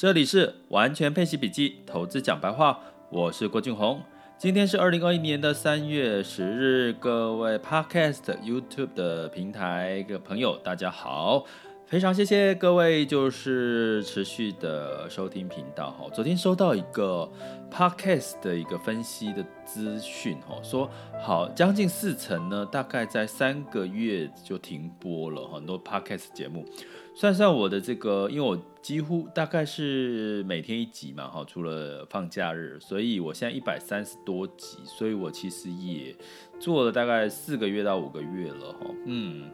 这里是完全配息笔记，投资讲白话，我是郭俊宏。今天是二零二一年的三月十日，各位 Podcast YouTube 的平台的朋友，大家好，非常谢谢各位就是持续的收听频道哈。昨天收到一个 Podcast 的一个分析的资讯哈，说好将近四成呢，大概在三个月就停播了很多 Podcast 节目。算算我的这个，因为我几乎大概是每天一集嘛，哈，除了放假日，所以我现在一百三十多集，所以我其实也做了大概四个月到五个月了，哈，嗯，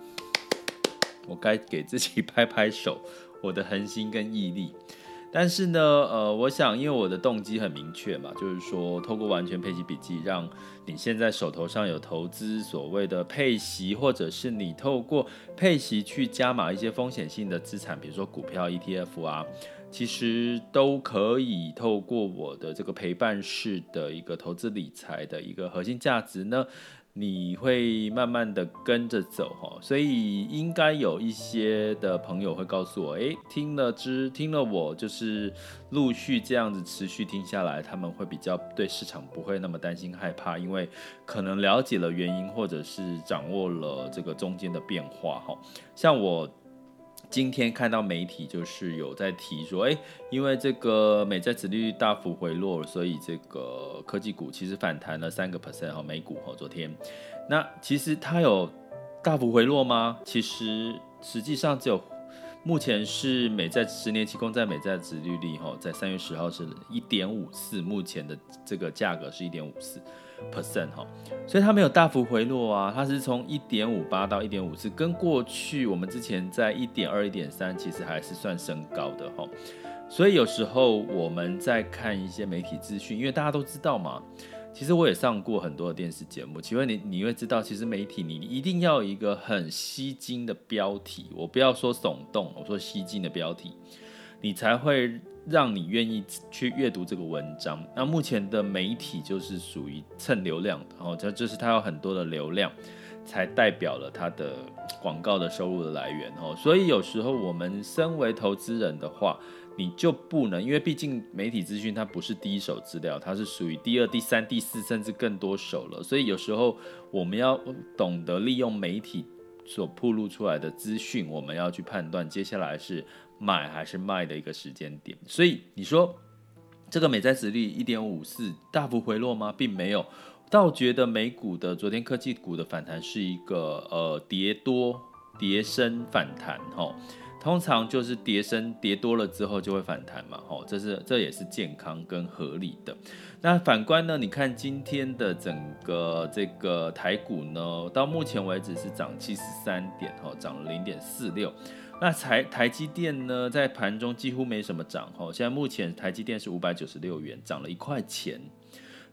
我该给自己 拍拍手，我的恒心跟毅力。但是呢，呃，我想，因为我的动机很明确嘛，就是说，透过完全配息笔记，让你现在手头上有投资所谓的配息，或者是你透过配息去加码一些风险性的资产，比如说股票、ETF 啊，其实都可以透过我的这个陪伴式的一个投资理财的一个核心价值呢。你会慢慢的跟着走哈，所以应该有一些的朋友会告诉我，诶，听了之听了我就是陆续这样子持续听下来，他们会比较对市场不会那么担心害怕，因为可能了解了原因，或者是掌握了这个中间的变化哈，像我。今天看到媒体就是有在提说，哎，因为这个美债殖率大幅回落，所以这个科技股其实反弹了三个 percent 哈，美股哈昨天，那其实它有大幅回落吗？其实实际上只有目前是美债十年期公债美债殖利率哈，在三月十号是一点五四，目前的这个价格是一点五四。percent 哈，所以它没有大幅回落啊，它是从一点五八到一点五四，跟过去我们之前在一点二、一点三，其实还是算升高的哈。所以有时候我们在看一些媒体资讯，因为大家都知道嘛，其实我也上过很多的电视节目，请问你你会知道，其实媒体你一定要一个很吸睛的标题，我不要说耸动，我说吸睛的标题，你才会。让你愿意去阅读这个文章。那目前的媒体就是属于蹭流量的，然后这就是它有很多的流量，才代表了它的广告的收入的来源。哦，所以有时候我们身为投资人的话，你就不能，因为毕竟媒体资讯它不是第一手资料，它是属于第二、第三、第四甚至更多手了。所以有时候我们要懂得利用媒体所曝露出来的资讯，我们要去判断接下来是。买还是卖的一个时间点，所以你说这个美债殖利率一点五四大幅回落吗？并没有，倒觉得美股的昨天科技股的反弹是一个呃跌多跌深反弹哈，通常就是跌深跌多了之后就会反弹嘛，吼，这是这也是健康跟合理的。那反观呢，你看今天的整个这个台股呢，到目前为止是涨七十三点，吼，涨了零点四六。那台台积电呢，在盘中几乎没什么涨哈，现在目前台积电是五百九十六元，涨了一块钱，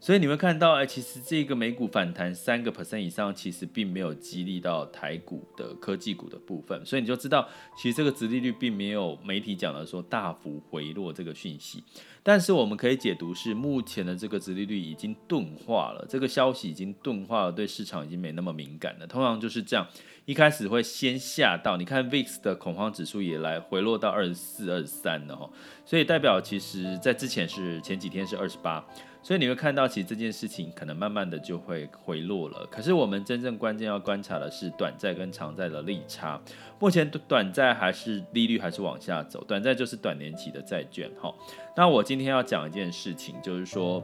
所以你会看到，哎，其实这个美股反弹三个 percent 以上，其实并没有激励到台股的科技股的部分，所以你就知道，其实这个殖利率并没有媒体讲的说大幅回落这个讯息。但是我们可以解读是，目前的这个殖利率已经钝化了，这个消息已经钝化了，对市场已经没那么敏感了。通常就是这样，一开始会先吓到，你看 VIX 的恐慌指数也来回落到二十四、二十三了哈，所以代表其实在之前是前几天是二十八。所以你会看到，其实这件事情可能慢慢的就会回落了。可是我们真正关键要观察的是短债跟长债的利差。目前短债还是利率还是往下走，短债就是短年期的债券。哈，那我今今天要讲一件事情，就是说，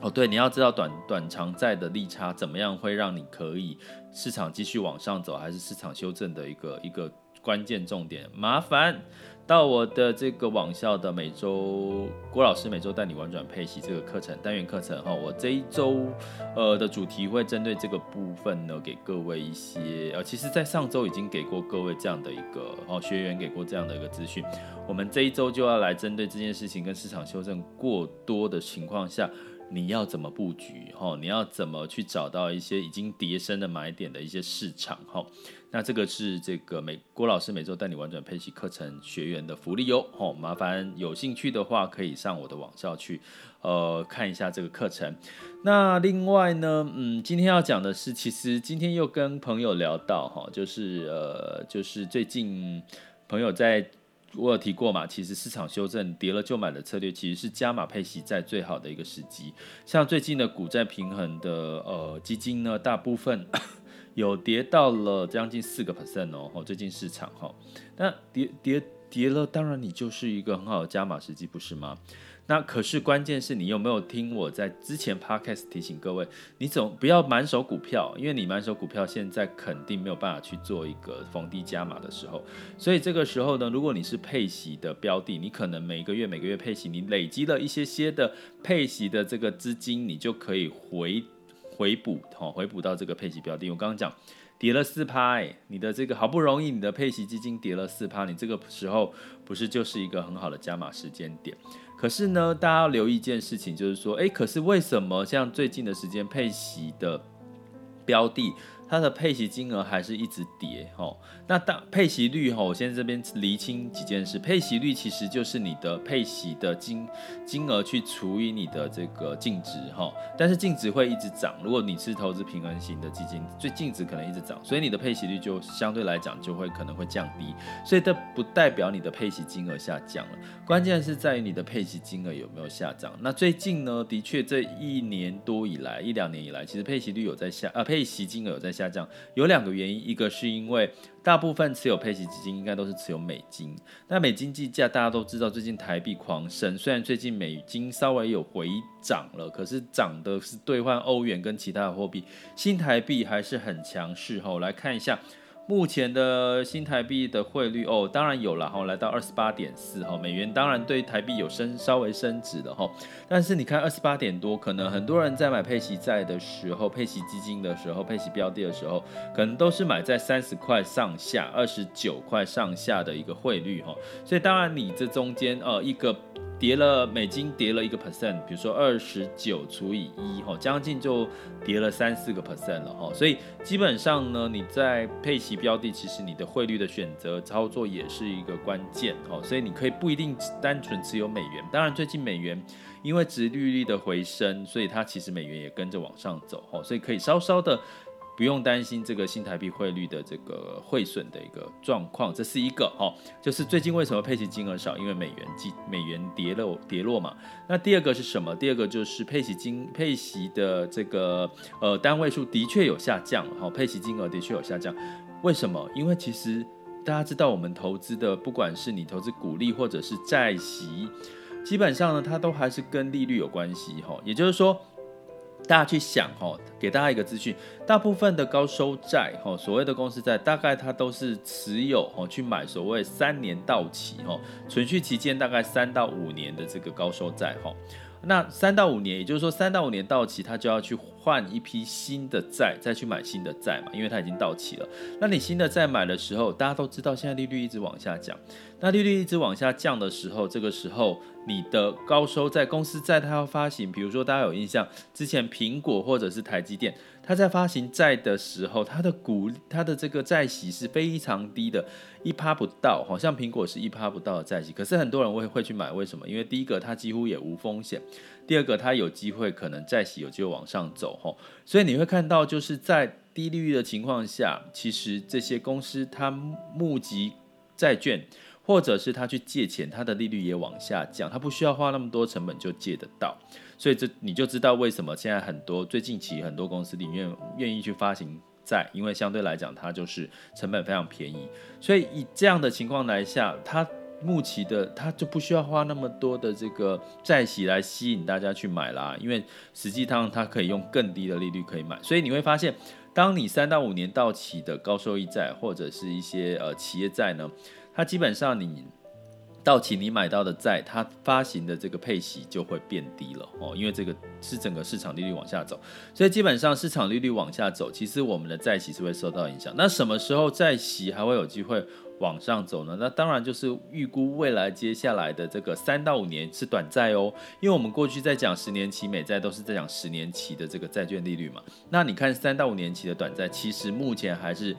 哦，对，你要知道短短长债的利差怎么样会让你可以市场继续往上走，还是市场修正的一个一个关键重点。麻烦。到我的这个网校的每周郭老师每周带你玩转配息这个课程单元课程哈，我这一周呃的主题会针对这个部分呢，给各位一些呃，其实在上周已经给过各位这样的一个哦学员给过这样的一个资讯，我们这一周就要来针对这件事情跟市场修正过多的情况下，你要怎么布局哈？你要怎么去找到一些已经跌升的买点的一些市场哈？那这个是这个美郭老师每周带你玩转配息课程学员的福利哟，哦，麻烦有兴趣的话可以上我的网校去，呃，看一下这个课程。那另外呢，嗯，今天要讲的是，其实今天又跟朋友聊到哈，就是呃，就是最近朋友在我有提过嘛，其实市场修正跌了就买的策略，其实是加码配息债最好的一个时机。像最近的股债平衡的呃基金呢，大部分 有跌到了将近四个 percent 哦。最近市场哈，那跌跌跌了，当然你就是一个很好的加码时机，不是吗？那可是关键是你有没有听我在之前 podcast 提醒各位，你总不要满手股票，因为你满手股票现在肯定没有办法去做一个逢低加码的时候，所以这个时候呢，如果你是配息的标的，你可能每个月每个月配息，你累积了一些些的配息的这个资金，你就可以回回补，好回补到这个配息标的。我刚刚讲跌了四趴，你的这个好不容易你的配息基金跌了四趴，你这个时候不是就是一个很好的加码时间点？可是呢，大家要留意一件事情，就是说，哎，可是为什么像最近的时间配息的标的，它的配息金额还是一直跌，吼。那当配息率，哈，我先这边厘清几件事。配息率其实就是你的配息的金金额去除以你的这个净值，哈。但是净值会一直涨。如果你是投资平衡型的基金，最净值可能一直涨，所以你的配息率就相对来讲就会可能会降低。所以这不代表你的配息金额下降了，关键是在于你的配息金额有没有下降。那最近呢，的确这一年多以来，一两年以来，其实配息率有在下，啊，配息金额有在下降，有两个原因，一个是因为大部分持有配息基金应该都是持有美金，那美金计价大家都知道，最近台币狂升，虽然最近美金稍微有回涨了，可是涨的是兑换欧元跟其他的货币，新台币还是很强势。吼，来看一下。目前的新台币的汇率哦，当然有了哈，来到二十八点四哈，美元当然对台币有升稍微升值的哈，但是你看二十八点多，可能很多人在买配息债的时候、配息基金的时候、配息标的的时候，可能都是买在三十块上下、二十九块上下的一个汇率哈，所以当然你这中间呃一个。跌了，美金跌了一个 percent，比如说二十九除以一，哈，将近就跌了三四个 percent 了，哈，所以基本上呢，你在配息标的，其实你的汇率的选择操作也是一个关键，哈，所以你可以不一定单纯持有美元，当然最近美元因为值利率的回升，所以它其实美元也跟着往上走，哈，所以可以稍稍的。不用担心这个新台币汇率的这个汇损的一个状况，这是一个哦，就是最近为什么配息金额少？因为美元计美元跌了跌落嘛。那第二个是什么？第二个就是配息金配息的这个呃单位数的确有下降，哈，配息金额的确有下降。为什么？因为其实大家知道，我们投资的不管是你投资股利或者是债息，基本上呢，它都还是跟利率有关系，哈，也就是说。大家去想哦，给大家一个资讯，大部分的高收债哈，所谓的公司债，大概它都是持有哦去买所谓三年到期哈，存续期间大概三到五年的这个高收债哈。那三到五年，也就是说三到五年到期，他就要去换一批新的债，再去买新的债嘛，因为它已经到期了。那你新的债买的时候，大家都知道现在利率一直往下降。那利率一直往下降的时候，这个时候你的高收债公司债它要发行，比如说大家有印象，之前苹果或者是台积电，它在发行债的时候，它的股它的这个债息是非常低的，一趴不到，好像苹果是一趴不到的债息，可是很多人会会去买，为什么？因为第一个它几乎也无风险，第二个它有机会可能债息有机会往上走，吼，所以你会看到就是在低利率的情况下，其实这些公司它募集债券。或者是他去借钱，他的利率也往下降，他不需要花那么多成本就借得到，所以这你就知道为什么现在很多最近期很多公司里面愿意去发行债，因为相对来讲它就是成本非常便宜，所以以这样的情况来下，它目前的它就不需要花那么多的这个债息来吸引大家去买啦，因为实际上它可以用更低的利率可以买，所以你会发现，当你三到五年到期的高收益债或者是一些呃企业债呢。它基本上你到期你买到的债，它发行的这个配息就会变低了哦，因为这个是整个市场利率往下走，所以基本上市场利率往下走，其实我们的债息是会受到影响。那什么时候债息还会有机会往上走呢？那当然就是预估未来接下来的这个三到五年是短债哦，因为我们过去在讲十年期美债都是在讲十年期的这个债券利率嘛。那你看三到五年期的短债，其实目前还是。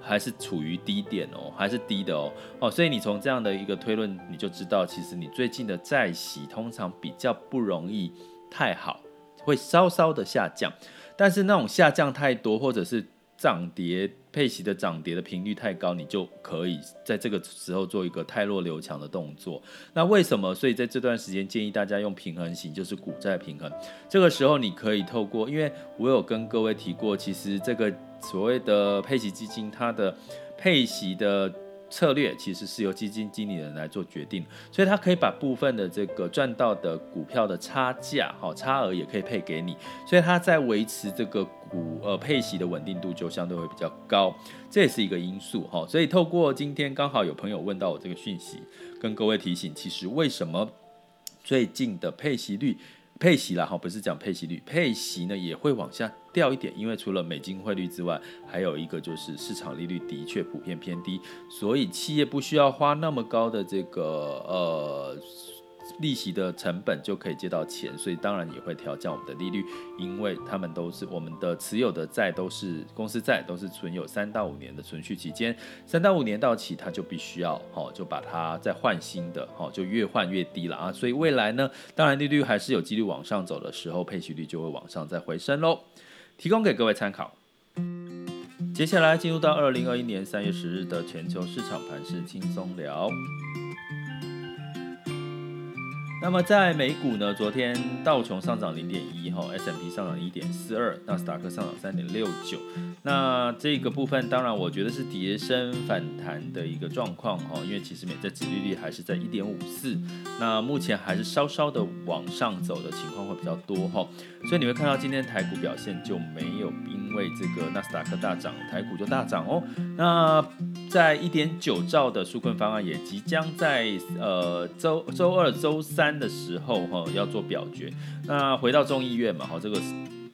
还是处于低点哦，还是低的哦，哦，所以你从这样的一个推论，你就知道，其实你最近的债息通常比较不容易太好，会稍稍的下降，但是那种下降太多，或者是涨跌配息的涨跌的频率太高，你就可以在这个时候做一个太弱留强的动作。那为什么？所以在这段时间建议大家用平衡型，就是股债平衡。这个时候你可以透过，因为我有跟各位提过，其实这个所谓的配息基金，它的配息的。策略其实是由基金经理人来做决定，所以他可以把部分的这个赚到的股票的差价，好差额也可以配给你，所以他在维持这个股呃配息的稳定度就相对会比较高，这也是一个因素哈。所以透过今天刚好有朋友问到我这个讯息，跟各位提醒，其实为什么最近的配息率？配息啦，哈，不是讲配息率，配息呢也会往下掉一点，因为除了美金汇率之外，还有一个就是市场利率的确普遍偏低，所以企业不需要花那么高的这个呃。利息的成本就可以借到钱，所以当然也会调降我们的利率，因为他们都是我们的持有的债都是公司债，都是存有三到五年的存续期间，三到五年到期，它就必须要好就把它再换新的，好就越换越低了啊，所以未来呢，当然利率还是有几率往上走的时候，配息率就会往上再回升喽，提供给各位参考。接下来进入到二零二一年三月十日的全球市场盘势轻松聊。那么在美股呢，昨天道琼上涨零点一，哈，S&P 上涨一点四二，纳斯达克上涨三点六九。那这个部分当然我觉得是跌升反弹的一个状况，哈，因为其实美债殖利率还是在一点五四，那目前还是稍稍的往上走的情况会比较多，哈，所以你会看到今天台股表现就没有因为这个纳斯达克大涨，台股就大涨哦。那在一点九兆的纾困方案也即将在呃周周二、周三。的时候哈要做表决，那回到众议院嘛哈，这个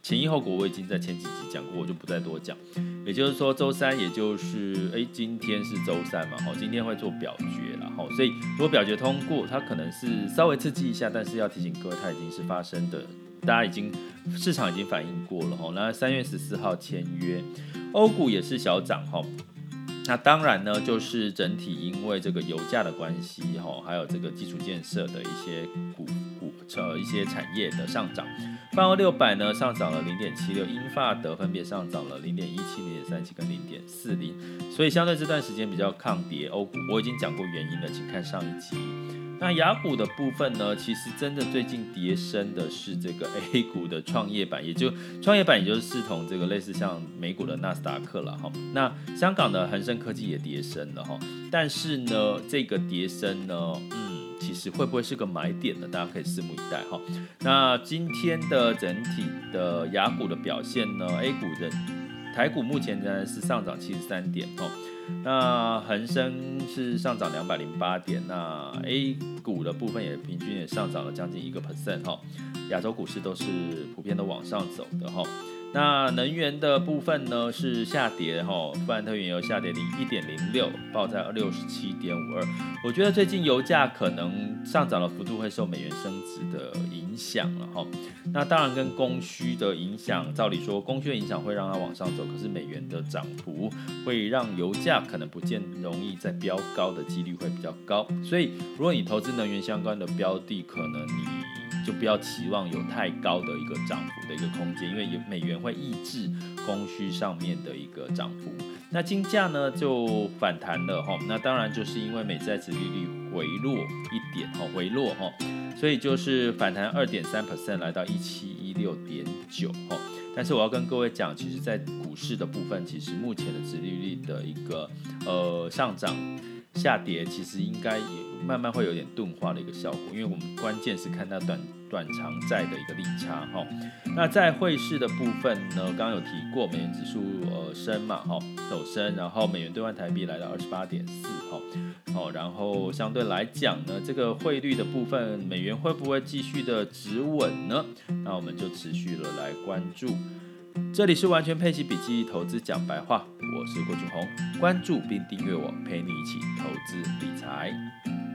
前因后果我已经在前几集讲过，我就不再多讲。也就是说周三，也就是哎今天是周三嘛哈，今天会做表决了哈，所以如果表决通过，它可能是稍微刺激一下，但是要提醒各位，它已经是发生的，大家已经市场已经反应过了哈。那三月十四号签约，欧股也是小涨哈。那当然呢，就是整体因为这个油价的关系，哈，还有这个基础建设的一些股股呃一些产业的上涨，泛欧六百呢上涨了零点七六，英法德分别上涨了零点一七、零点三七跟零点四零，所以相对这段时间比较抗跌。欧股我已经讲过原因了，请看上一集。那雅股的部分呢，其实真的最近跌升的是这个 A 股的创业板，也就创业板，也就是视同这个类似像美股的纳斯达克了哈。那香港的恒生科技也跌升了哈，但是呢，这个跌升呢，嗯，其实会不会是个买点呢？大家可以拭目以待哈。那今天的整体的雅股的表现呢，A 股的台股目前仍然是上涨七十三点哦。那恒生是上涨两百零八点，那 A 股的部分也平均也上涨了将近一个 percent 哈，亚洲股市都是普遍都往上走的哈。那能源的部分呢是下跌哈，富兰特原油下跌零一点零六，报在六十七点五二。我觉得最近油价可能上涨的幅度会受美元升值的影响了哈。那当然跟供需的影响，照理说供需的影响会让它往上走，可是美元的涨幅会让油价可能不见容易再飙高的几率会比较高。所以如果你投资能源相关的标的，可能你。就不要期望有太高的一个涨幅的一个空间，因为有美元会抑制供需上面的一个涨幅。那金价呢就反弹了哈，那当然就是因为美债殖利率回落一点哈，回落哈，所以就是反弹二点三 percent 来到一七一六点九哈。但是我要跟各位讲，其实在股市的部分，其实目前的殖利率的一个呃上涨。下跌其实应该也慢慢会有点钝化的一个效果，因为我们关键是看它短短长债的一个利差哈。那在汇市的部分呢，刚刚有提过美元指数呃升嘛哈，走升，然后美元兑换台币来到二十八点四哈，哦，然后相对来讲呢，这个汇率的部分，美元会不会继续的止稳呢？那我们就持续的来关注。这里是完全配奇笔记，投资讲白话，我是郭俊宏，关注并订阅我，陪你一起投资理财。